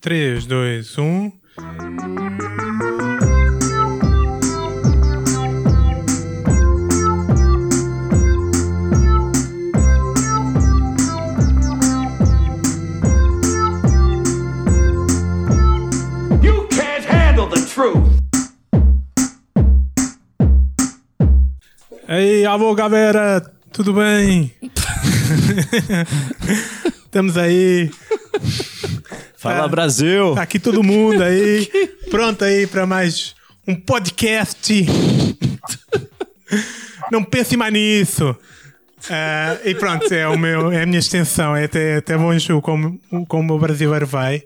3, 2, 1. You can't handle the truth. Ei, alô galera, tudo bem? Estamos aí. Fala Tá. Brasil! Tá aqui todo mundo aí. Pronto aí para mais um podcast. Não pense mais nisso. Ah, e pronto, é, o meu, é a minha extensão. É até, até longe o como, como o brasileiro vai.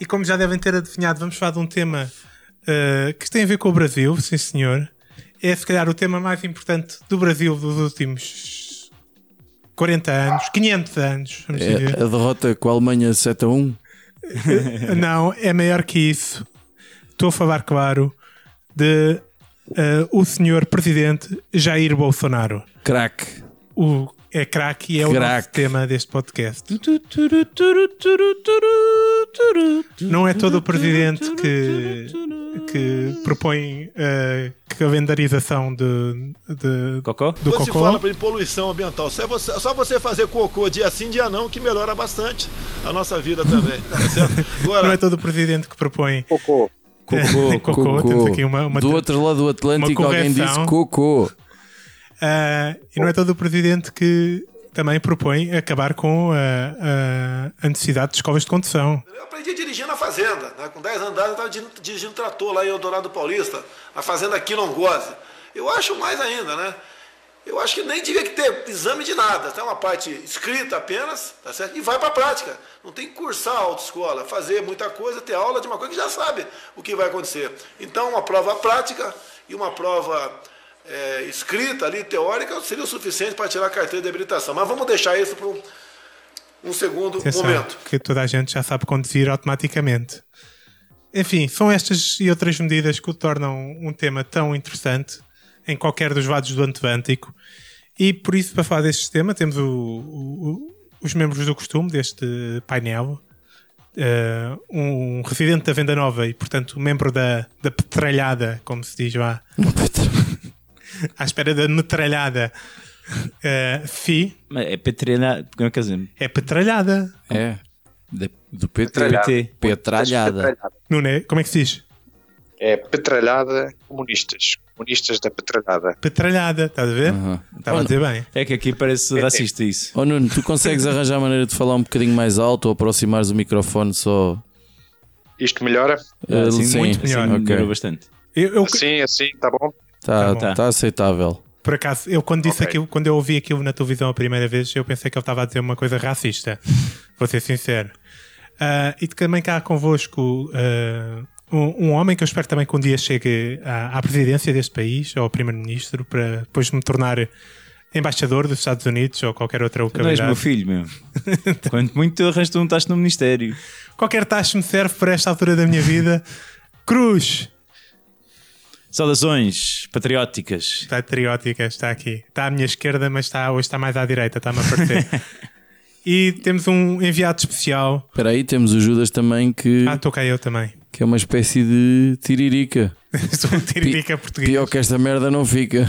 E como já devem ter adivinhado, vamos falar de um tema ah, que tem a ver com o Brasil, sim senhor. É se calhar o tema mais importante do Brasil dos últimos 40 anos, 500 anos, vamos É dizer. a derrota com a Alemanha 7 a 1. Não, é maior que isso. Estou a falar, claro, de eh, o senhor presidente Jair Bolsonaro. Crack. O, é craque e é o nosso tema deste podcast. Não é todo o presidente que, que propõe eh, calendarização de, de- Cocó? do Quando se cocô. fala em poluição ambiental, só você, só você fazer cocô dia sim, dia não, que melhora bastante a nossa vida também. Tá? Agora, Não é todo o presidente que propõe Cocô. Cocô, Cocô, temos aqui uma- uma- Do outro lado do Atlântico alguém disse cocô. Ah, e não é todo o presidente que também propõe acabar com a, a- a necessidade de escolas de condução. eu aprendi a dirigir na fazenda. Né? Com 10 andares eu estava dirigindo, trator lá em Eldorado Paulista, a fazenda Quilongose. Eu acho mais ainda, né? Eu acho que nem devia ter exame de nada. Tem uma parte escrita apenas, tá certo? E vai para a prática. Não tem que cursar a autoescola, fazer muita coisa, ter aula de uma coisa que já sabe o que vai acontecer. Então, uma prova prática e uma prova é, escrita ali, teórica, seria o suficiente para tirar a carteira de habilitação. Mas vamos deixar isso para um, um segundo Atenção, momento. que toda a gente já sabe conduzir automaticamente. Enfim, são estas e outras medidas que o tornam um tema tão interessante em qualquer dos lados do Atlântico. E por isso, para falar deste tema, temos o- o- os membros do costume deste painel. Eh, um residente da Venda Nova e, portanto, membro da, da petralhada, como se diz lá, à espera da metralhada. Eh, Fi Mas É petralhada. Como é que é dizer? é petralhada. É. De- do PT. Petralhada. PT. Petralhada. Não é? Como é que se diz? É petralhada comunistas. Comunistas da petralhada. Petralhada, estás a ver? Aham. Estava a Oh, dizer bem. É que aqui parece racista isso. Oh Nuno, tu consegues arranjar a maneira de falar um bocadinho mais alto ou aproximares o microfone só? Isto melhora? Eh, Assim, sim, muito melhor. Assim, ok. melhorou bastante. Eu, eu- Assim, assim, tá bom? Está Tá bom. tá aceitável. por acaso, eu quando disse Ok. aquilo, quando eu ouvi aquilo na televisão a primeira vez, eu pensei que ele estava a dizer uma coisa racista. Vou ser sincero. Ah, e também cá convosco ah, um, um homem que eu espero também que um dia chegue à, à presidência deste país, ou ao primeiro-ministro, para depois me tornar embaixador dos Estados Unidos ou qualquer outra Tu não és meu localidade. filho, meu. Quanto muito arranjas não estás no Ministério. Qualquer taxa me serve para esta altura da minha vida. Cruz! Saudações patrióticas. patriótica está aqui. Está à minha esquerda, mas está, hoje está mais à direita, está-me a parecer. e temos um enviado especial. Espera aí, temos o Judas também que, Ah, estou cá eu também. que é uma espécie de tiririca. Sou um tiririca português. Pior que esta merda não fica.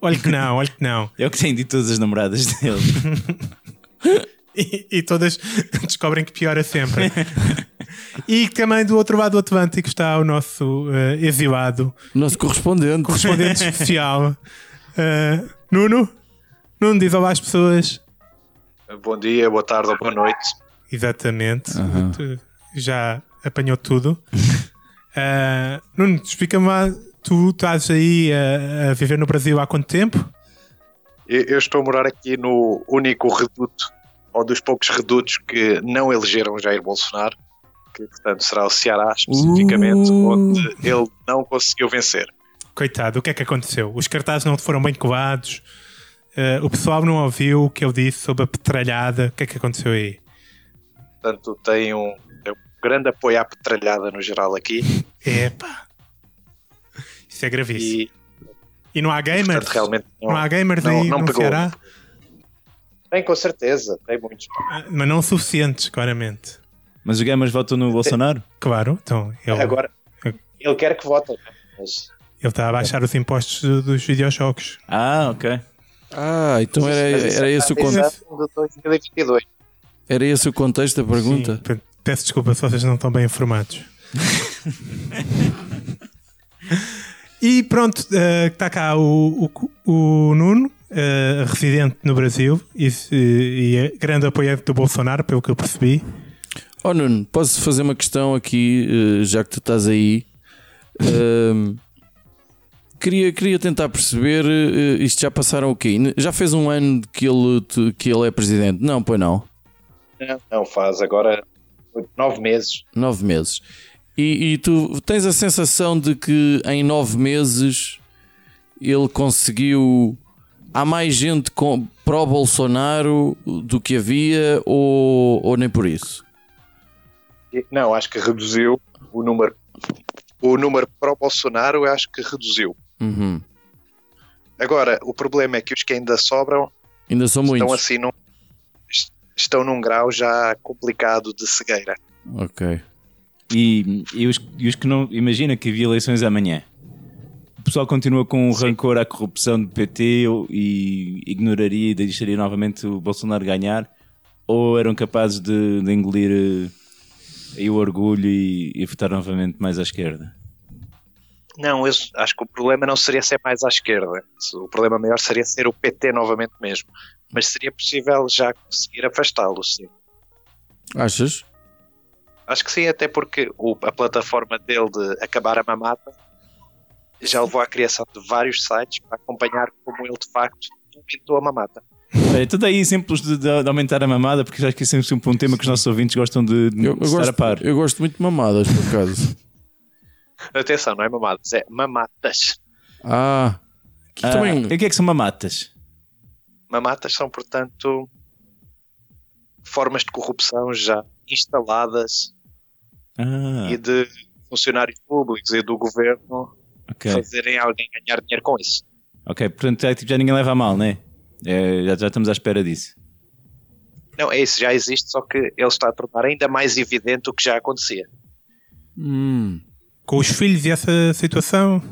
Olha que não, olha que não. É o que tem de todas as namoradas dele. E, e todas descobrem que piora sempre. e também do outro lado do Atlântico está o nosso eh, exilado, Nosso correspondente. correspondente especial. Eh, Nuno? Nuno, diz olá às pessoas. Bom dia, boa tarde ou boa noite. Exatamente. Tu já apanhou tudo. Ah, Nuno, explica-me lá. Tu estás aí a, a viver no Brasil há quanto tempo? Eu, eu estou a morar aqui no único reduto, ou dos poucos redutos que não elegeram Jair Bolsonaro, que portanto será o Ceará, especificamente, Uh. onde ele não conseguiu vencer. Coitado, o que é que aconteceu? Os cartazes não foram bem colados. Ah, o pessoal não ouviu o que ele disse sobre a petralhada. O que é que aconteceu aí? Portanto, tem um, tem um grande apoio à petralhada no geral aqui Epá. Isso é gravíssimo. e, E, não há gamers? portanto, realmente não, Não há gamers não- aí não no pegou. Ceará? Tem com certeza, tem muitos. Ah, Mas não suficientes, claramente. Mas os gamers votam no Bolsonaro? Claro, então ele, Agora, ele quer que votem. né? Mas ele está a baixar os impostos do- dos videojogos. Ah, ok. Ah, então era, era, esse o para con- exame de 2022. era esse o contexto da pergunta? Sim, peço desculpa se vocês não estão bem informados. e pronto, está cá o, o, o Nuno, eh, residente no Brasil e, e é grande apoiante do Bolsonaro, pelo que eu percebi. Oh Nuno, posso fazer uma questão aqui, eh, já que tu estás aí? Ahm, queria, queria tentar perceber, eh, isto já passaram o quê? Já fez um ano que ele, que ele é presidente? Não, pois não. Não, não faz agora nove meses. Nove meses. E, e tu tens a sensação de que em nove meses ele conseguiu. Há mais gente com, pró-Bolsonaro do que havia, ou, ou nem por isso? Não, acho que reduziu o número. O número para o Bolsonaro, eu acho que reduziu. Uhum. Agora, o problema é que os que ainda sobram Ainda são muitos. estão assim num, est- estão num grau já complicado de cegueira. Ok. E, e, os, e os que não. Imagina que havia eleições amanhã. O pessoal continua com o rancor à corrupção do PT e ignoraria e deixaria novamente o Bolsonaro ganhar? Ou eram capazes de, de engolir eh, aí o orgulho e, e votar novamente mais à esquerda? Não, eu acho que o problema não seria ser mais à esquerda. O problema maior seria ser o PT novamente mesmo. Mas seria possível já conseguir afastá-lo, sim. Achas? Acho que sim, até porque o- a plataforma dele de acabar a mamata já levou à criação de vários sites para acompanhar como ele de facto aumentou a mamata. Olha, tudo aí exemplos de, de- de aumentar a mamada, porque acho que isso é sempre um tema que os nossos ouvintes gostam de, de Eu, eu estar a gosto, par. eu gosto muito de mamadas, por acaso. Atenção, não é mamadas, é mamatas. Ah, que Ah, também. O que é que são mamatas? Mamatas são, portanto, formas de corrupção já instaladas Ah, e de funcionários públicos e do governo ok. fazerem alguém ganhar dinheiro com isso. Ok, portanto é, tipo, já ninguém leva a mal, né? É, já, já estamos à espera disso. Não, é isso, já existe, só que ele está a tornar ainda mais evidente o que já acontecia. Hum, Com os filhos e essa situação,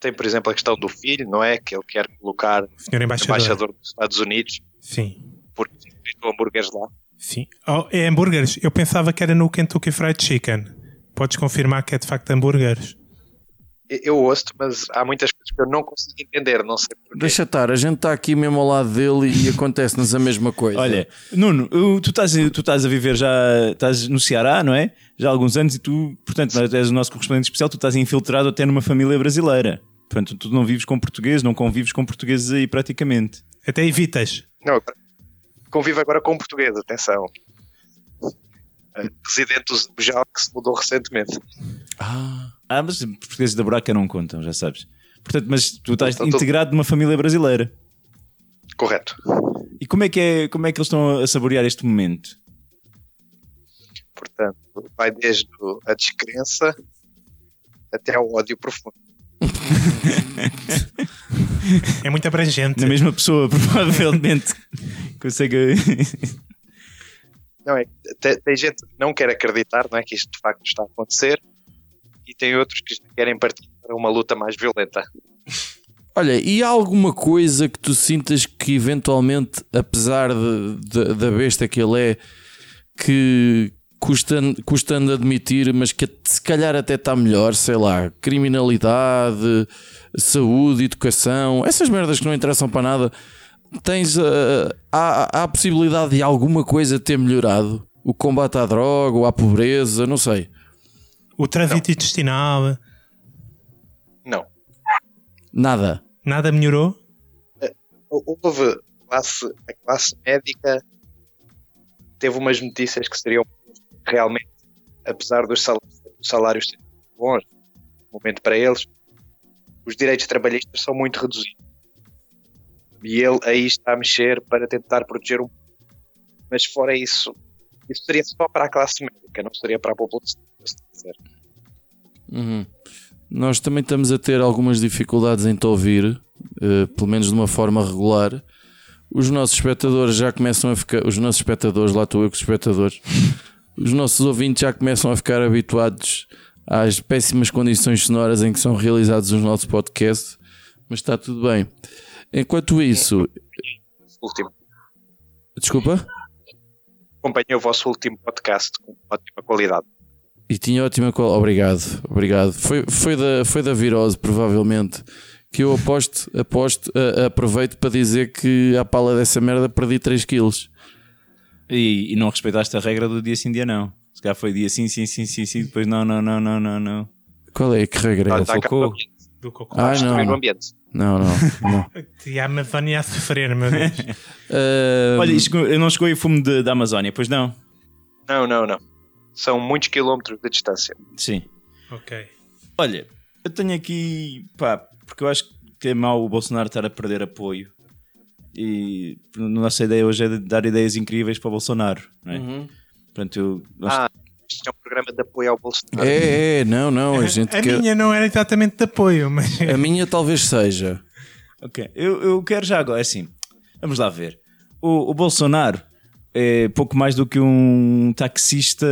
Tem, por exemplo, a questão do filho, não é? Que ele quer colocar senhor embaixador. embaixador dos Estados Unidos Sim, porque fritou hambúrgueres lá. sim. Oh, é hambúrgueres. Eu pensava que era no Kentucky Fried Chicken. Podes confirmar que é de facto hambúrgueres? Eu- ouço, mas há muitas coisas que eu não consigo entender, não sei porquê. deixa estar, a gente está aqui mesmo ao lado dele e acontece-nos a mesma coisa. Olha, Nuno, tu estás, tu estás a viver já, estás no Ceará, não é? Já há alguns anos e tu, portanto, és o nosso correspondente especial, tu estás infiltrado até numa família brasileira. Portanto, tu não vives com português, não convives com portugueses aí praticamente. Até evitas. Não, agora- convivo agora com português, atenção. Eh, Residente do Zebujal que se mudou recentemente. Ah, Ah, mas portugueses da buraca não contam, já sabes. Portanto, mas tu estás Então, integrado numa família brasileira. Correto. E como é que, é, como é que eles estão a saborear este momento? Portanto, vai desde a descrença até ao ódio profundo. É muito abrangente. Na mesma pessoa, provavelmente, consegue. Não é? Tem, tem gente que não quer acreditar, não é? Que isto de facto está a acontecer, e tem outros que querem partir para uma luta mais violenta. Olha, e há alguma coisa que tu sintas que eventualmente, apesar de, de- da besta que ele é, que custando, custando admitir, mas que se calhar até está melhor, sei lá, criminalidade, saúde, educação, essas merdas que não interessam para nada, tens ah, há, há a possibilidade de alguma coisa ter melhorado? O combate à droga ou à pobreza, não sei. O trânsito intestinal, Não. Nada. nada melhorou? Houve classe, a classe médica teve umas notícias que seriam realmente, apesar dos salários, dos salários serem bons, no momento para eles, os direitos trabalhistas são muito reduzidos. E ele aí está a mexer para tentar proteger um mas fora isso, isso seria só para a classe médica, não seria para a população. se quiser. Uhum. Nós também estamos a ter algumas dificuldades em te ouvir, eh, pelo menos de uma forma regular. os nossos espectadores já começam a ficar. Os nossos espectadores, lá estou eu com os espectadores. Os nossos ouvintes já começam a ficar habituados às péssimas condições sonoras em que são realizados os nossos podcasts, mas está tudo bem. Enquanto isso, Último. desculpa, Acompanhei o vosso último podcast com ótima qualidade. E tinha ótima qual. Obrigado, obrigado. Foi, foi, da, foi da virose, provavelmente. Que eu aposto, aposto, a- aproveito para dizer que à pala dessa merda perdi 3 quilos. E, e não respeitaste a regra do dia sim, dia não. Se calhar foi dia sim, sim, sim, sim, sim, depois não, não, não, não, não, não. Qual é? Que regra Está essa? a acabar o ambiente. Do cocô. Ah, não, o não. ambiente. Não, não. não. E a Amazónia a sofrer, meu Deus. Ah, Olha, isto não chegou aí o fumo de- da Amazónia, pois não? Não, não, não. São muitos quilómetros de distância. Sim. ok. Olha, eu tenho aqui, pá, porque eu acho que é mau o Bolsonaro estar a perder apoio. E a nossa ideia hoje é de dar ideias incríveis para o Bolsonaro, não é? Uhum. Portanto, eu, Ah, isto é um programa de apoio ao Bolsonaro. É, é, não, não. A, gente A quer- minha não era exatamente de apoio, mas. a minha talvez seja. Ok, eu, eu quero já agora, é assim, vamos lá ver. O, o Bolsonaro é pouco mais do que um taxista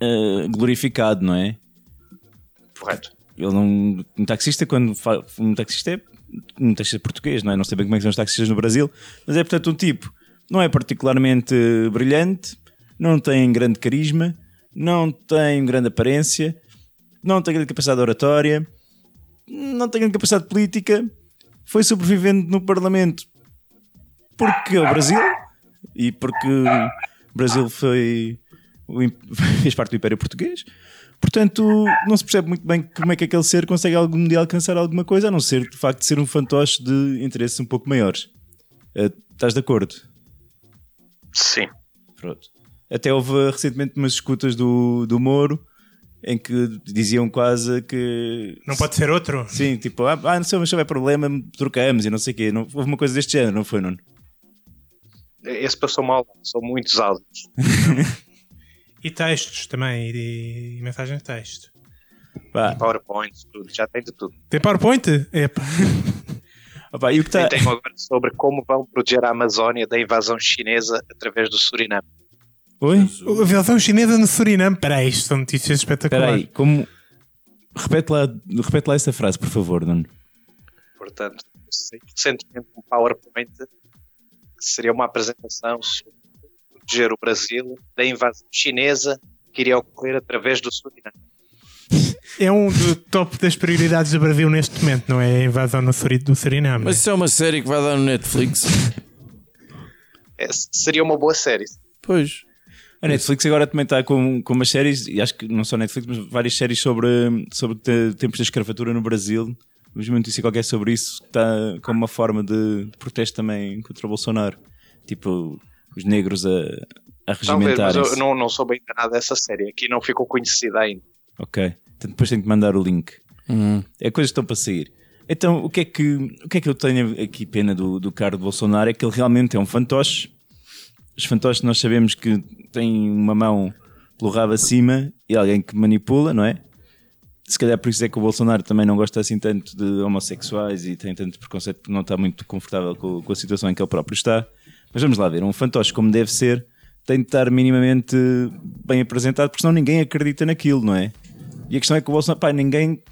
eh, glorificado, não é? Correto. Ele não, um taxista, quando fa- um taxista é um taxista português, não é? Não sei bem como é que são os taxistas no Brasil, mas é portanto um tipo, não é particularmente brilhante, não tem grande carisma, não tem grande aparência, não tem grande capacidade oratória, não tem grande capacidade política, foi sobrevivendo no Parlamento porque é o Brasil e porque o Brasil foi fez parte do Império Português. Portanto, não se percebe muito bem como é que aquele ser consegue algum dia alcançar alguma coisa, a não ser de facto ser um fantoche de interesses um pouco maiores. Eh, estás de acordo? Sim. Pronto. Até houve recentemente umas escutas do, do Moro em que diziam quase que. Não pode ser outro? Sim, tipo, ah, ah, não sei, mas se houver problema, trocamos e não sei o quê. Não, houve uma coisa deste género, não foi, Nuno? Esse passou mal. São muitos áudios. E textos também, e, e mensagens de texto. Pá, PowerPoint, tudo. Já tem de tudo. Tem PowerPoint? Epa. opá, e o que está. E tem agora sobre como vão proteger a Amazónia da invasão chinesa através do Suriname. Oi? A aviação chinesa no Suriname. Peraí, isto são notícias Espera espetaculares. aí, como. Repete lá, repete lá essa frase, por favor, Nuno. Portanto, sei recentemente um PowerPoint que seria uma apresentação sobre proteger o Brasil da invasão chinesa que iria ocorrer através do Suriname. É um do top das prioridades do Brasil neste momento, não é? A invasão no Suri- do Suriname. Mas isso é uma série que vai dar no Netflix. É, seria uma boa série. Pois. A Netflix agora também está com, com umas séries, e acho que não só Netflix, mas várias séries sobre, sobre te- tempos da escravatura no Brasil. Vimos uma notícia qualquer sobre isso, que está como uma forma de, de protesto também contra o Bolsonaro. Tipo, os negros a, a Talvez, mas eu não, não sou bem enganado dessa série. Aqui não ficou conhecida ainda. Ok. Então depois tenho que mandar o link. Hum. É coisas que estão para sair. Então, o que é que, o que, é que eu tenho aqui pena do, do caro de Bolsonaro é que ele realmente é um fantoche. Os fantoches nós sabemos que têm uma mão pelo rabo acima e alguém que manipula, não é? Se calhar por isso é que o Bolsonaro também não gosta assim tanto de homossexuais e tem tanto preconceito porque não está muito confortável com, com a situação em que ele próprio está. Mas vamos lá ver, um fantoche como deve ser tem de estar minimamente bem apresentado porque senão ninguém acredita naquilo, não é? E a questão é que o Bolsonaro, pá, ninguém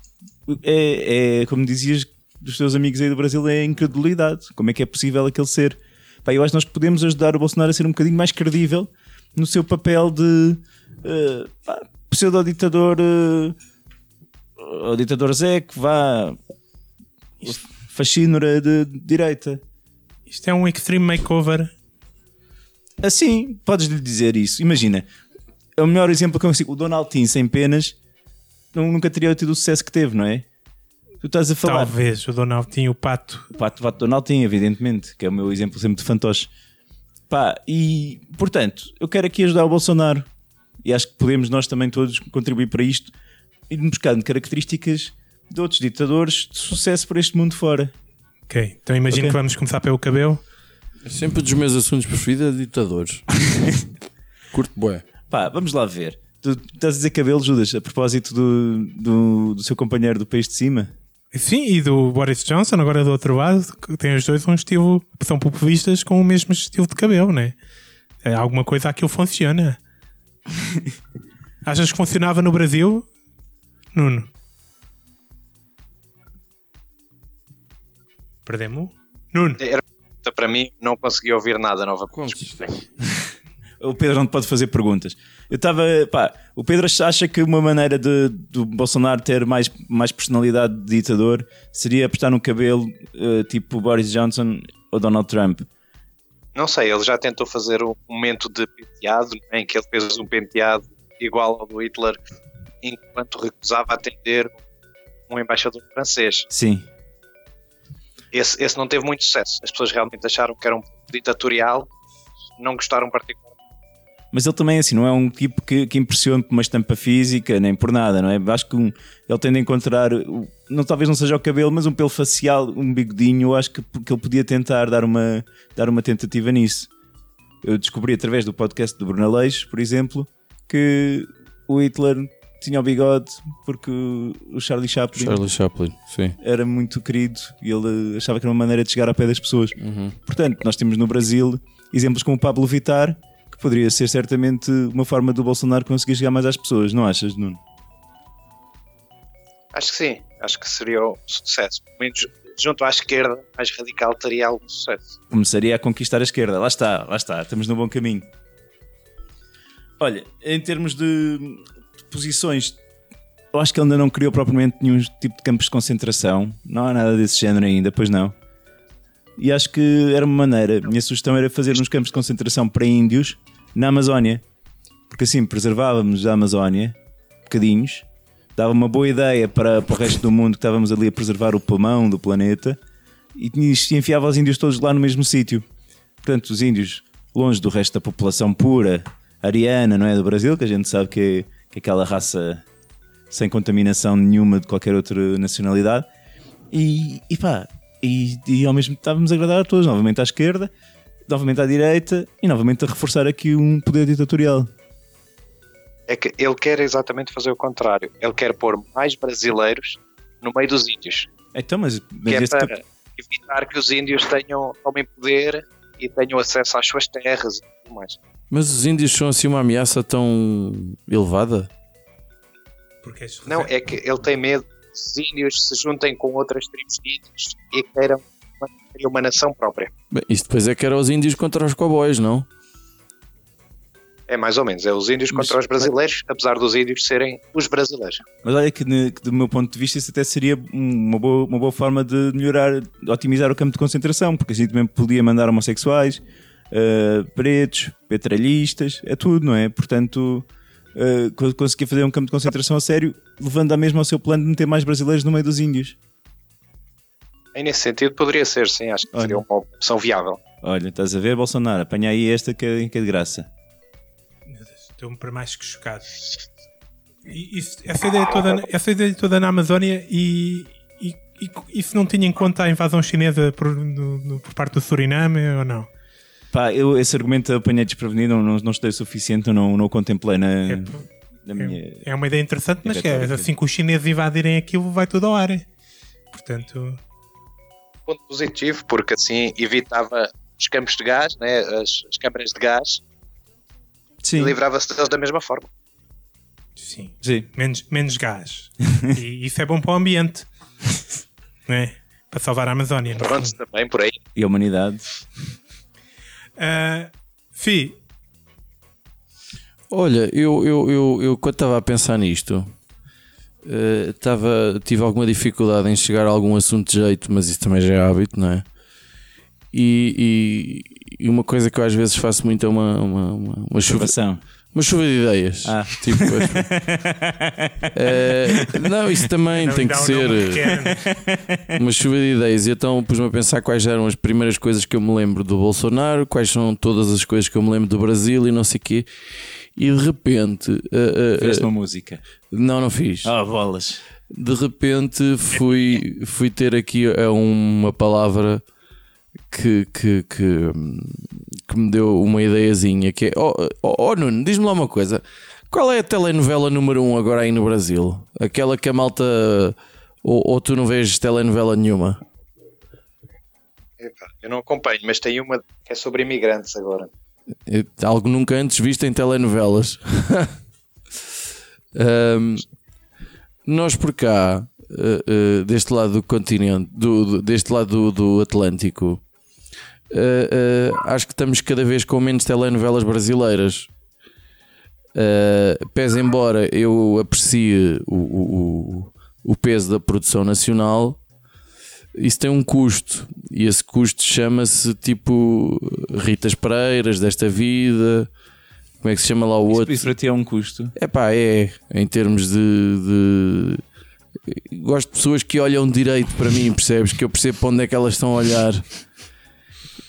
é, é, como dizias dos teus amigos aí do Brasil, é incredulidade. Como é que é possível aquele ser? Pá, eu acho que nós podemos ajudar o Bolsonaro a ser um bocadinho mais credível no seu papel de uh, pseudo-ditador uh, o ditador Zé que vá fascínora de direita. Isto é um extreme makeover. Assim, podes lhe dizer isso. Imagina, é o melhor exemplo que eu consigo. O Donaldinho sem penas nunca teria tido o sucesso que teve, não é? Tu estás a falar. Talvez o Donald tinha o pato. O Pato Vato Donaldinho, evidentemente, que é o meu exemplo sempre de fantoche. Pá, e portanto, eu quero aqui ajudar o Bolsonaro e acho que podemos nós também todos contribuir para isto e buscando características de outros ditadores de sucesso por este mundo fora. Ok, então imagino Ok. que vamos começar pelo cabelo. Sempre um dos meus assuntos preferidos é ditadores. Curto bué. Pá, vamos lá ver. Tu estás a dizer cabelo, Judas, a propósito do, do, do seu companheiro do país de cima? Sim, e do Boris Johnson, agora do outro lado, que tem os dois um estilo, são populistas com o mesmo estilo de cabelo, né? É alguma coisa aquilo funciona. Achas que funcionava no Brasil? Nuno? Perdemos? Nuno? Era para mim, não consegui ouvir nada novamente. Contos. O Pedro não te pode fazer perguntas. Eu estava. O Pedro acha que uma maneira de, do Bolsonaro ter mais, mais personalidade de ditador seria apostar no cabelo eh, tipo Boris Johnson ou Donald Trump. Não sei, ele já tentou fazer um momento de penteado, em que ele fez um penteado igual ao do Hitler, enquanto recusava atender um embaixador francês. Sim. Esse, esse não teve muito sucesso. As pessoas realmente acharam que era um ditatorial, não gostaram particularmente. Mas ele também, assim, não é um tipo que, que impressiona por uma estampa física, nem por nada, não é? Acho que um- ele tende a encontrar, não, talvez não seja o cabelo, mas um pelo facial, um bigodinho, eu acho que, que ele podia tentar dar uma, dar uma tentativa nisso. Eu descobri através do podcast do Bruno Aleixo, por exemplo, que o Hitler tinha o bigode porque o Charlie Chaplin Charlie Chaplin, sim. era muito querido e ele achava que era uma maneira de chegar ao pé das pessoas. Portanto, nós temos no Brasil exemplos como o Pablo Vittar, que poderia ser certamente uma forma do Bolsonaro conseguir chegar mais às pessoas, não achas, Nuno? Acho que sim, acho que seria um sucesso. Pelo menos junto à esquerda, mais radical, teria algum sucesso. Começaria a conquistar a esquerda. Lá está, lá está, estamos no bom caminho. Olha, em termos de posições, eu acho que ele ainda não criou propriamente nenhum tipo de campos de concentração. Não há nada desse género ainda, pois não. E acho que era uma maneira. Minha sugestão era fazer uns campos de concentração para índios na Amazónia. Porque assim preservávamos a Amazónia, bocadinhos, dava uma boa ideia para, para o resto do mundo que estávamos ali a preservar o pulmão do planeta e enfiava os índios todos lá no mesmo sítio. Portanto, os índios longe do resto da população pura, ariana, não é? Do Brasil, que a gente sabe que é aquela raça sem contaminação nenhuma de qualquer outra nacionalidade. E, e pá, e, e ao mesmo tempo estávamos a agradar a todos, novamente à esquerda, novamente à direita e novamente a reforçar aqui um poder ditatorial. É que ele quer exatamente fazer o contrário. Ele quer pôr mais brasileiros no meio dos índios. Então, mas, Que mas é esse para cap- evitar que os índios tenham, tomem poder e tenham acesso às suas terras e tudo mais. Mas os índios são assim uma ameaça tão elevada? Porque Não, é que ele tem medo que os índios se juntem com outras tribos de índios e queiram uma, uma nação própria. Bem, isso depois é que era os índios contra os cowboys, não? É mais ou menos, é os índios Mas- contra os brasileiros, apesar dos índios serem os brasileiros. Mas olha que, ne- que do meu ponto de vista isso até seria uma boa, uma boa forma de melhorar, de otimizar o campo de concentração, porque assim também podia mandar homossexuais, eh, pretos, petralhistas, é tudo, não é? Portanto, eh, co- conseguia fazer um campo de concentração a sério, levando a mesmo ao seu plano de meter mais brasileiros no meio dos índios. E nesse sentido poderia ser, sim, acho que Olha. seria uma opção viável. Olha, estás a ver, Bolsonaro? Apanha aí esta que é, que é de graça. Estou-me para mais que chocado. E isso- essa, ideia toda, essa ideia toda na Amazónia e, e, e isso não tinha em conta a invasão chinesa por, no- no- por parte do Suriname ou não? Pá, eu esse argumento apanhei desprevenido, não, não, não estudei o suficiente, eu não, não o contemplei na, É, na minha. é uma ideia interessante, mas que é, assim que os chineses invadirem aquilo, vai tudo ao ar. Portanto, Ponto positivo, porque assim evitava os campos de gás, né, as, as câmaras de gás, Sim, e livrava-se deles da mesma forma. sim, sim. menos, menos gás. e isso é bom para o ambiente, não é? Para salvar a Amazónia. no Pronto, também por aí. E a humanidade. Ah, Fi, Olha, eu, eu, eu, eu quando estava a pensar nisto, eh, estava tive alguma dificuldade em chegar a algum assunto de jeito, mas isso também já é hábito, não é? E, e- e uma coisa que eu às vezes faço muito é uma, uma, uma, uma chuva, Observação. Uma chuva de ideias. Ah. Tipo, eh, não, isso também não tem que um ser. eh, uma chuva de ideias. E então pus-me a pensar quais eram as primeiras coisas que eu me lembro do Bolsonaro, quais são todas as coisas que eu me lembro do Brasil e não sei o quê. E de repente, eh, Fizeste eh, uma música. não, não fiz. Ah, bolas. De repente fui, fui ter aqui uma palavra que, que, que, hum, que me deu uma ideiazinha que é oh, oh, oh, Nuno, diz-me lá uma coisa qual é a telenovela número um agora aí no Brasil? Aquela que a malta Ou, ou tu não vês telenovela nenhuma? Eu não acompanho, mas tem uma que é sobre imigrantes agora. É Algo nunca antes visto em telenovelas. Ahm, nós por cá, eh, eh, deste lado do continente, do- deste lado do, do Atlântico, eh, eh, acho que estamos cada vez com menos telenovelas brasileiras. Eh, pese embora eu aprecie o, o- o- o peso da produção nacional, isso tem um custo e esse custo chama-se tipo Ritas Pereiras desta vida. Como é que se chama lá o Isso, outro? isso para ti é um custo. É pá, é em termos de, de- Gosto de pessoas que olham direito para mim, percebes? Que eu percebo para onde é que elas estão a olhar.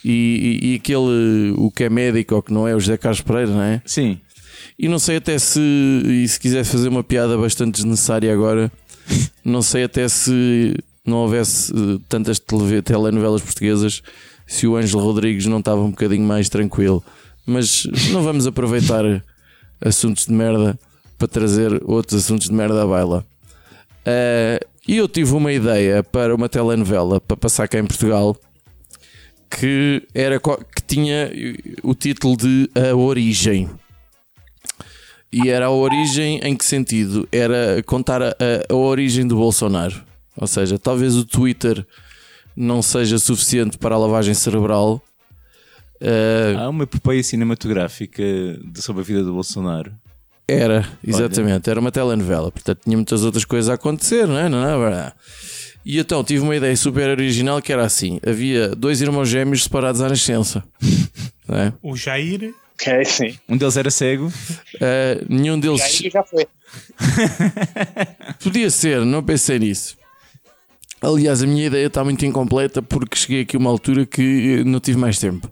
E, e- e aquele, o que é médico ou que não é, o José Carlos Pereira, não é? Sim. E não sei até se, e se quisesse fazer uma piada bastante desnecessária agora, não sei até se não houvesse eh, tantas telenovelas portuguesas, se o Ângelo Rodrigues não estava um bocadinho mais tranquilo. Mas não vamos aproveitar assuntos de merda para trazer outros assuntos de merda à baila. Eh, E eu tive uma ideia para uma telenovela para passar cá em Portugal que, era, que tinha o título de A Origem. E era a origem em que sentido? Era contar a, a- origem do Bolsonaro. Ou seja, talvez o Twitter não seja suficiente para a lavagem cerebral. Eh, Há uma epopeia cinematográfica sobre a vida do Bolsonaro. Era, exatamente, era uma telenovela, portanto tinha muitas outras coisas a acontecer, não é? Não é verdade? E então tive uma ideia super original que era assim: havia dois irmãos gêmeos separados à nascença, é? O Jair, É, sim. Um deles era cego. Eh, nenhum deles Aí já foi. podia ser, não pensei nisso. Aliás, a minha ideia está muito incompleta porque cheguei aqui a uma altura que não tive mais tempo.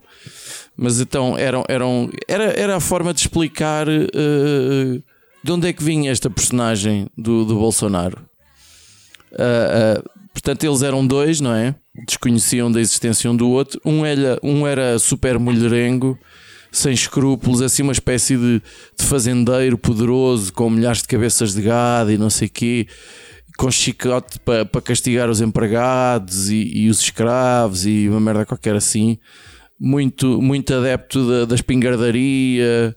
Mas então eram, eram, era, era a forma de explicar eh, de onde é que vinha esta personagem do, do Bolsonaro. Ah, ah, portanto, eles eram dois, não é? Desconheciam da existência um do outro. Um era, um era super mulherengo, sem escrúpulos, assim, uma espécie de, de fazendeiro poderoso, com milhares de cabeças de gado e não sei quê, com chicote para para castigar os empregados e, e os escravos e uma merda qualquer assim. Muito, muito adepto da, da espingardaria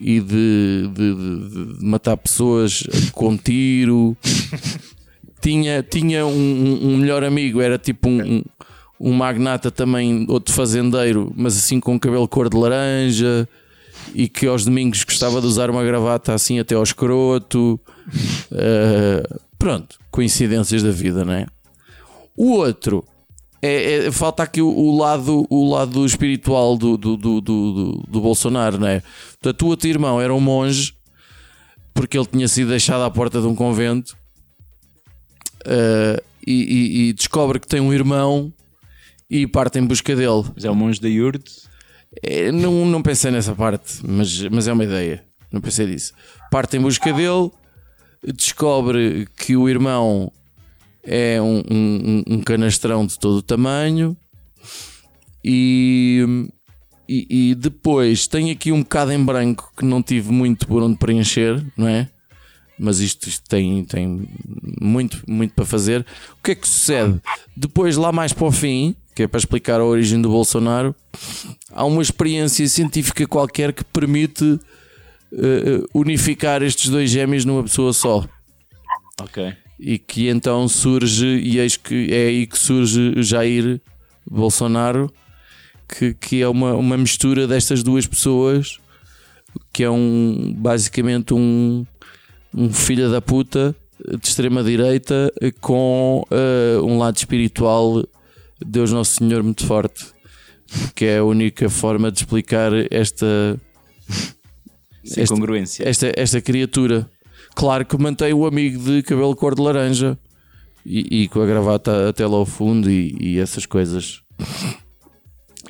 e de- de- de matar pessoas com tiro tinha, tinha um, um- melhor amigo, era tipo um, um, magnata também, outro fazendeiro, mas assim com cabelo cor de laranja e que aos domingos gostava de usar uma gravata assim até ao escroto. Uh, pronto, coincidências da vida, não é? O outro é, é- falta aqui o, o lado, o lado espiritual do, do, do, do, do- do Bolsonaro, não é? Portanto, o outro irmão era um monge porque ele tinha sido deixado à porta de um convento uh, e, e- e descobre que tem um irmão e parte em busca dele. Mas é o monge da Yurd. É, não, não pensei nessa parte, mas, mas é uma ideia. Não pensei disso. Parte em busca dele, descobre que o irmão é um, um- um canastrão de todo o tamanho e, e, e depois tem aqui um bocado em branco que não tive muito por onde preencher, não é? Mas isto, isto tem, tem muito, muito para fazer. O que é que sucede? Depois, lá mais para o fim, que é para explicar a origem do Bolsonaro, há uma experiência científica qualquer que permite eh, unificar estes dois gêmeos numa pessoa só. Ok. E que então surge, e eis que é aí que surge Jair Bolsonaro, que, que é uma, uma mistura destas duas pessoas, que é um basicamente um, um filho da puta de extrema direita com eh, um lado espiritual Deus Nosso Senhor muito forte, que é a única forma de explicar esta Este- congruência. esta, esta criatura. Claro que mantém o amigo de cabelo cor de laranja e, e com a gravata até lá ao fundo e, e essas coisas.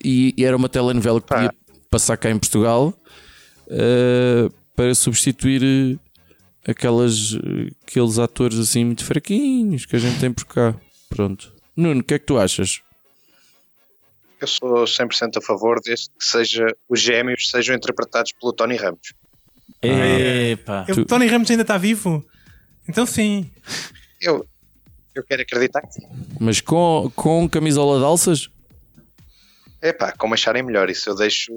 E, e era uma telenovela que podia passar cá em Portugal eh, para substituir aquelas, aqueles atores assim muito fraquinhos que a gente tem por cá. Pronto. Nuno, o que é que tu achas? Eu sou 100% a favor desde que seja, os gêmeos sejam interpretados pelo Tony Ramos. Epá. o Tony Ramos ainda está vivo? Então sim. Eu, Eu quero acreditar que sim. Mas com, com camisola de alças? Epá, como acharem melhor, isso eu deixo.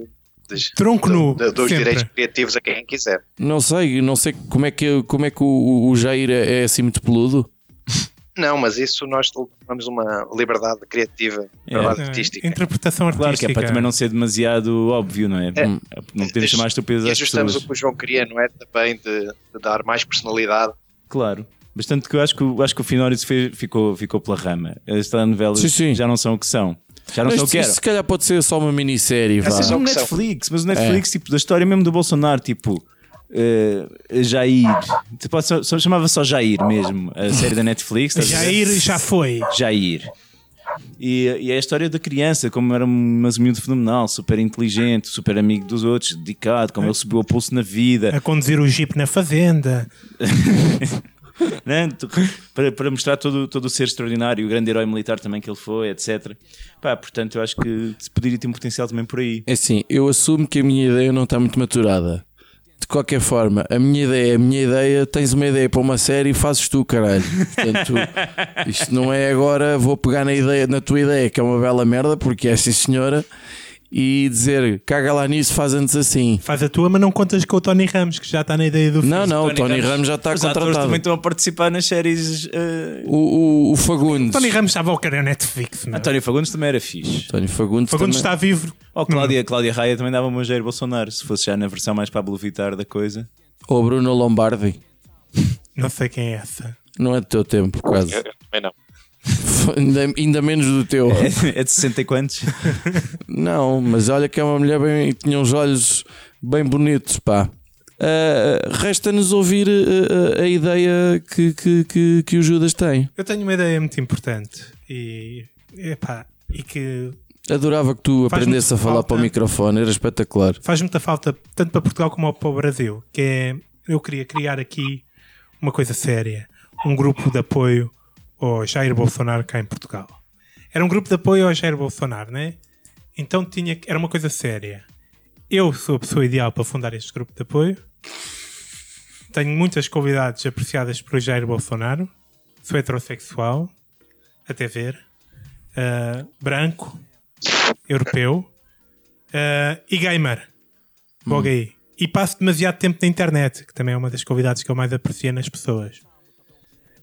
Tronco nu, dou- dou os sempre. direitos criativos a quem quiser. Não sei, não sei como é que, como é que o, o Jair é, é assim muito peludo. Não, mas isso nós tomamos uma liberdade criativa, É. liberdade É, artística. interpretação artística. Claro que é para também não ser demasiado óbvio, não é? É. Não podemos chamar estupidez E às ajustamos pessoas. o que o João queria, não é? Também de, de dar mais personalidade. Claro. Bastante que eu acho que, o- acho que o Finório ficou, ficou pela rama. As telenovelas Sim, sim. já não são o que são. Já não Mas são o que isto eram. se calhar pode ser só uma minissérie. vá. Que são. Netflix, mas o Netflix, tipo, da história mesmo do Bolsonaro, tipo, eh, Jair, tipo, só, só chamava só Jair mesmo, a série da Netflix. Jair já foi. Jair. E, e é a história da criança, como era um mas um miúdo fenomenal, super inteligente, super amigo dos outros, dedicado, como ele subiu a pulso na vida. A conduzir o jeep na fazenda. né? Para, para mostrar todo, todo o ser extraordinário, o grande herói militar também que ele foi, etc. Pá, portanto, eu acho que se poderia ter um potencial também por aí. É assim, eu assumo que a minha ideia não está muito maturada. De qualquer forma, a minha ideia é a minha ideia. Tens uma ideia para uma série e fazes tu, caralho. Portanto, isto não é agora vou pegar na, ideia, na tua ideia, que é uma bela merda, porque é sim senhora, e dizer caga lá nisso, faz antes assim. Faz a tua, mas não contas com o Tony Ramos, que já está na ideia do Não, filme. não, o Tony Ramos já está Os atores contratado. também estão a participar nas séries. eh, O, o, o Fagundes. Tony Ramos estava a querer Netflix. Meu. António Fagundes também era fixe. Tony Fagundes. Fagundes também. está vivo. Ou Cláudia, Cláudia Raia também dava um Jair Bolsonaro, se fosse já na versão mais Pablo Vittar da coisa. Ou Bruno Lombardi. Não sei quem é essa. Não é do teu tempo, quase. Eu, eu também não. ainda, ainda menos do teu. É, é de 60 e quantos? Não, mas olha que é uma mulher bem. tinha uns olhos bem bonitos, pá. Ah, Resta-nos ouvir ah, a ideia que, que, que, que o Judas tem. Eu tenho uma ideia muito importante e, epá, e que Adorava que tu aprendesse a falar falta. para o microfone, era espetacular. faz muita falta tanto para Portugal como para o Brasil, que é eu queria criar aqui uma coisa séria, um grupo de apoio ao Jair Bolsonaro cá em Portugal. Era um grupo de apoio ao Jair Bolsonaro, né? Então tinha que- era uma coisa séria. Eu sou a pessoa ideal para fundar este grupo de apoio. Tenho muitas convidadas apreciadas por Jair Bolsonaro. Sou heterossexual, até ver. Ah, branco, europeu ah, e gamer. Logo aí. E passo demasiado tempo na internet, que também é uma das convidadas que eu mais aprecio nas pessoas.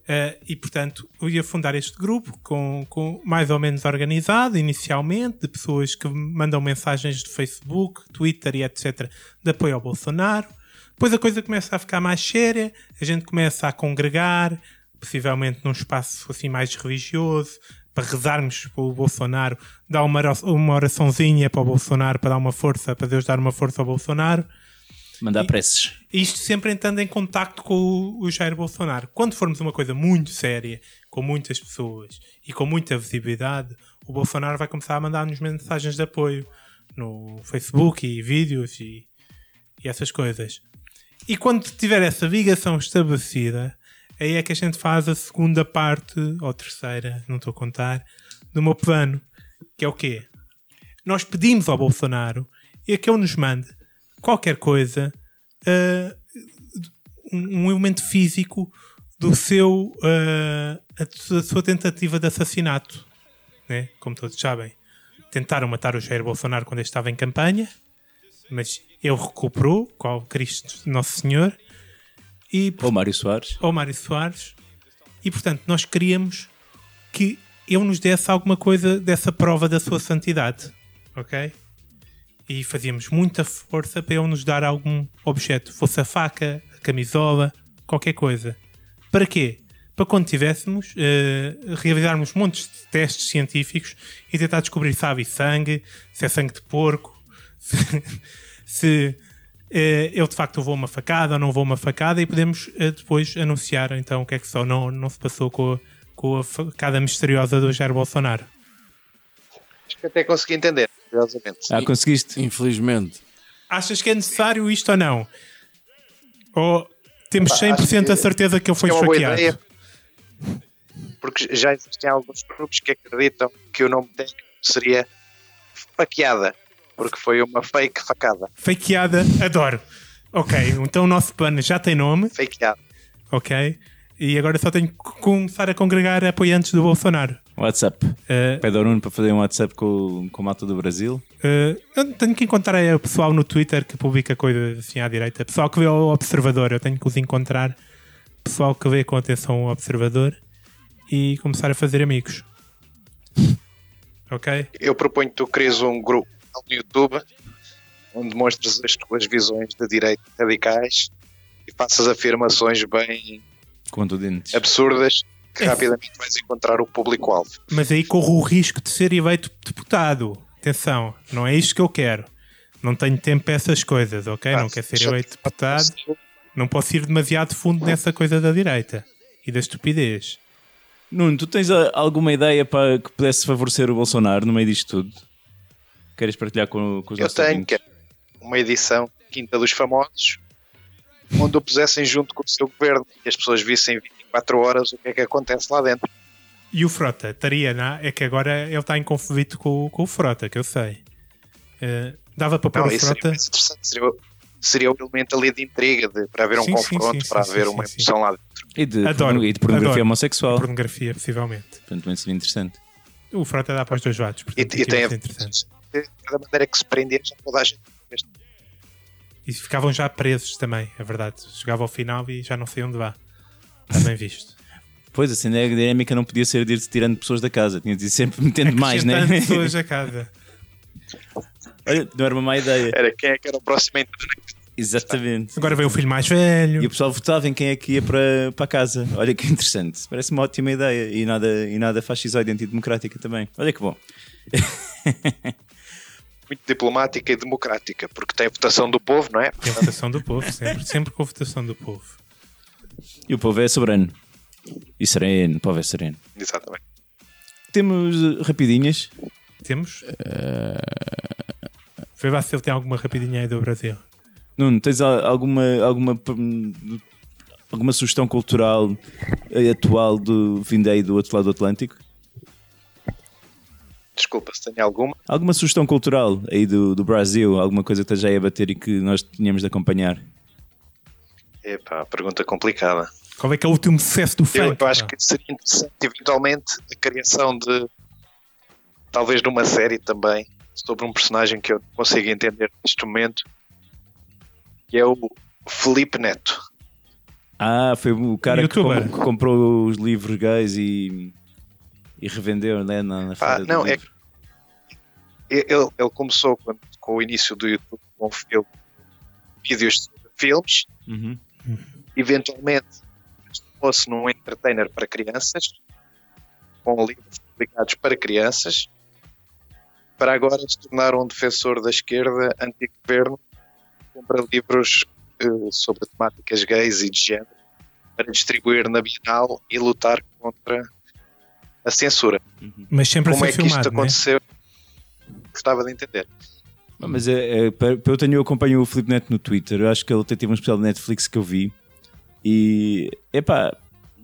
Ah, e portanto, eu ia fundar este grupo com, com mais ou menos organizado, inicialmente, de pessoas que mandam mensagens de Facebook, Twitter e etc. de apoio ao Bolsonaro. Depois a coisa começa a ficar mais séria, a gente começa a congregar, possivelmente num espaço assim mais religioso, para rezarmos pelo Bolsonaro, dar uma, uma oraçãozinha para o Bolsonaro, para dar uma força, para Deus dar uma força ao Bolsonaro. Mandar preces. Isto sempre entrando em contacto com o, o Jair Bolsonaro. Quando formos uma coisa muito séria, com muitas pessoas e com muita visibilidade, o Bolsonaro vai começar a mandar-nos mensagens de apoio no Facebook e vídeos e, e essas coisas. E quando tiver essa ligação estabelecida, aí é que a gente faz a segunda parte, ou terceira, não estou a contar, do meu plano, que é o quê? Nós pedimos ao Bolsonaro e que ele nos mande qualquer coisa, ah, um, elemento físico do seu, ah, a, da sua tentativa de assassinato. Né? Como todos sabem, tentaram matar o Jair Bolsonaro quando ele estava em campanha, mas ele recuperou, qual Cristo Nosso Senhor, e Ou Mário Soares. ao Mário Soares e portanto nós queríamos que ele nos desse alguma coisa dessa prova da sua santidade, ok? E fazíamos muita força para ele nos dar algum objeto, fosse a faca, a camisola, qualquer coisa. Para quê? Para quando tivéssemos, eh, realizarmos montes de testes científicos e tentar descobrir se há sangue, se é sangue de porco, se, se, eh, ele de facto levou uma facada ou não levou uma facada e podemos eh, depois anunciar então o que é que só não, não se passou com com a facada misteriosa do Jair Bolsonaro. Acho que até consegui entender, curiosamente. Ah, conseguiste? Infelizmente. Achas que é necessário isto ou não? Ou temos Pá, 100% acho a que- certeza que ele foi é esfaqueado? Porque já existem alguns grupos que acreditam que o nome técnico seria faqueada, porque foi uma fake facada. Fakeada, adoro. Ok, então o nosso plano já tem nome, Fakeada. ok? E agora só tenho que começar a congregar apoiantes do Bolsonaro. WhatsApp. Uh, Pede ao Nuno para fazer um WhatsApp com, com a malta do Brasil. uh, eu tenho que encontrar o pessoal no Twitter que publica coisas assim à direita. Pessoal que vê o Observador, eu tenho que os encontrar. Pessoal que vê com atenção o Observador e começar a fazer amigos. Ok? Eu proponho que tu crias um grupo no YouTube onde mostres as tuas visões da direita radicais e faças afirmações bem Contundentes. absurdas que É. rapidamente vais encontrar o público-alvo. Mas aí corro o risco de ser eleito deputado. Atenção, não é isto que eu quero. Não tenho tempo para essas coisas, ok? não quero ser eleito deputado. Não posso ir demasiado fundo nessa coisa da direita e da estupidez. Nuno, tu tens ah, alguma ideia para que pudesse favorecer o Bolsonaro no meio disto tudo? Queres partilhar com, com os Eu nossos tenho ouvintes? que é uma edição Quinta dos Famosos onde o pusessem junto com o seu governo e as pessoas vissem 24 horas o que é que acontece lá dentro. E o Frota estaria, não? É que agora ele está em conflito com, com o Frota, que eu sei. Eh, dava para pôr Não, o isso seria Frota. Seria, o- seria o elemento ali de intriga, de, para haver um Sim, confronto, sim, para sim, haver sim, uma emoção lá dentro. E de, Adoro, e de pornografia adoro. homossexual. Pornografia, possivelmente. Portanto, também seria interessante. O Frota dá para os dois lados. E, Portanto, e aquilo tem é a interessante. da maneira que se prendia já toda a gente. E ficavam já presos também, é verdade. Chegava ao final e já não sei onde vá. Está bem visto. Pois, assim, a dinâmica não podia ser de ir tirando pessoas da casa, tinha de ir sempre metendo mais, né? Acrescentando pessoas a casa. Olha, não era uma má ideia. Era quem é que era o próximo a entrar. Exatamente. Agora vem o filho mais velho. E o pessoal votava em quem é que ia para, para casa. Olha que interessante. Parece uma ótima ideia. E nada, e nada fascisoide antidemocrática também. Olha que bom. Muito diplomática e democrática, porque tem votação do povo, não é? Tem a votação do povo, sempre, sempre com a votação do povo. E o povo é soberano. E sereno. O povo é sereno. Exatamente. Temos eh, rapidinhas. Temos? Vê lá se ele tem alguma rapidinha aí do Brasil. Nuno, tens al- alguma, alguma, alguma sugestão cultural eh, atual do vindo aí do outro lado do Atlântico? Desculpa se tenho alguma. Alguma sugestão cultural aí do, do Brasil? Alguma coisa que esteja aí a bater e que nós tínhamos de acompanhar? Epá, pergunta complicada. Qual é que é o último sucesso do Eu, funk? eu acho pá? que seria interessante, eventualmente, a criação de talvez de uma série também sobre um personagem que eu não consigo entender neste momento, que é o Felipe Neto. Ah, foi o cara que, Youtuber. com- que comprou os livros gays e, e revendeu né, na, na Ah, não, é livro. Ele, ele começou quando- com o início do YouTube com filme, vídeos de filmes, Uhum. Eventualmente fosse num entertainer para crianças, com livros publicados para crianças, para agora se tornar um defensor da esquerda anti-governo, compra livros eh, sobre temáticas gays e de género para distribuir na Bienal e lutar contra a censura. Mas sempre Como é ser que isto filmado, né? aconteceu? Gostava de entender. Mas é, é, eu tenho eu acompanho o Filipe Neto no Twitter. Eu acho que ele até teve um especial de Netflix que eu vi e epá,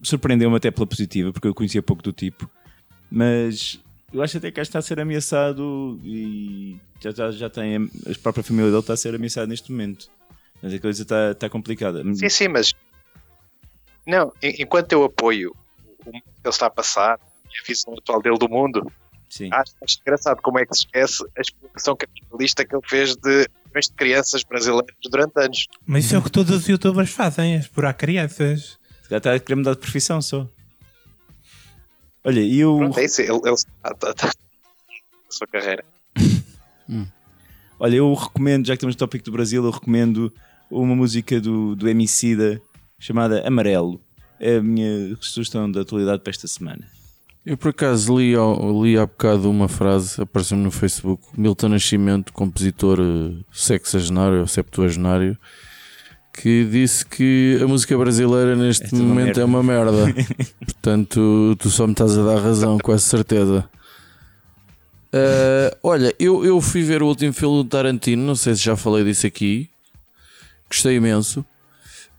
surpreendeu-me até pela positiva, porque eu conhecia pouco do tipo. Mas eu acho até que está a ser ameaçado e já, já, já tem a, própria família dele está a ser ameaçada neste momento. Mas a coisa está, está complicada. Sim, sim, mas não, en- enquanto eu apoio o que ele está a passar a visão atual dele do mundo, Sim. acho, acho engraçado como é que se esquece a exploração capitalista que ele fez de milhões de crianças brasileiras durante anos. Mas isso é o que todos os youtubers fazem, é explorar crianças. Já está a querer mudar de profissão só. Olha, e eu. Pronto, é isso, ele, ele está, está, está a sua carreira. Olha, eu recomendo, já que estamos no tópico do Brasil, eu recomendo uma música do, do Emicida chamada Amarelo. É a minha sugestão da atualidade para esta semana. Eu por acaso li, li há bocado uma frase, apareceu-me no Facebook, Milton Nascimento, compositor eh, sexagenário ou septuagenário, que disse que a música brasileira neste É momento é uma merda. Portanto, tu só me estás a dar razão, com essa certeza. Eh, olha, eu, eu fui ver o último filme do Tarantino, não sei se já falei disso aqui, gostei imenso.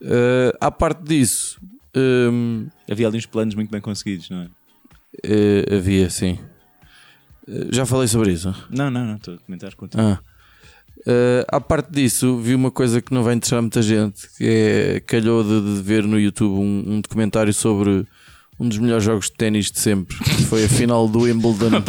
Eh, à parte disso, hum, Havia ali uns planos muito bem conseguidos, não é? Eh, havia sim. Eh, já falei sobre isso. Não, não, não, estou a comentar contigo. Ah. Uh, à parte disso, vi uma coisa que não vai interessar muita gente, que é calhou de, de ver no YouTube um, um documentário sobre um dos melhores jogos de ténis de sempre, que foi a final do Wimbledon.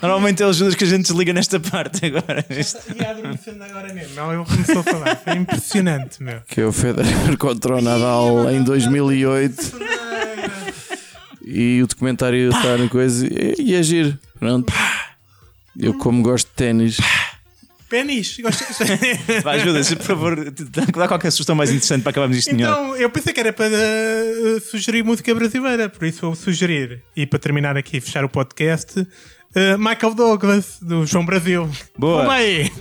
Normalmente é os judas que a gente desliga nesta parte agora. E adormecendo agora mesmo. Ela começou a falar. Foi impressionante, meu. que é o Federer contra o Nadal em 2008 e o documentário está na coisa e, e é giro. Pronto. Eu, como gosto de ténis, Pênis. Gosto- Vai, Judas, por favor, dá qualquer sugestão mais interessante para acabarmos isto melhor. Então, eu pensei que era para uh, sugerir música brasileira, por isso vou sugerir. E para terminar aqui e fechar o podcast, uh, Michael Douglas, do João Brasil. Boa. Vamos aí.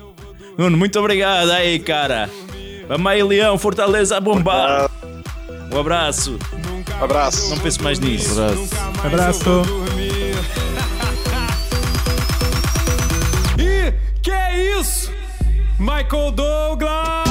Nuno, muito obrigado aí, cara. Vamos aí, Leão, Fortaleza a bombar. Um abraço. Abraço. Não pense mais nisso. abraço. Abraço. E que é isso? Michael Douglas!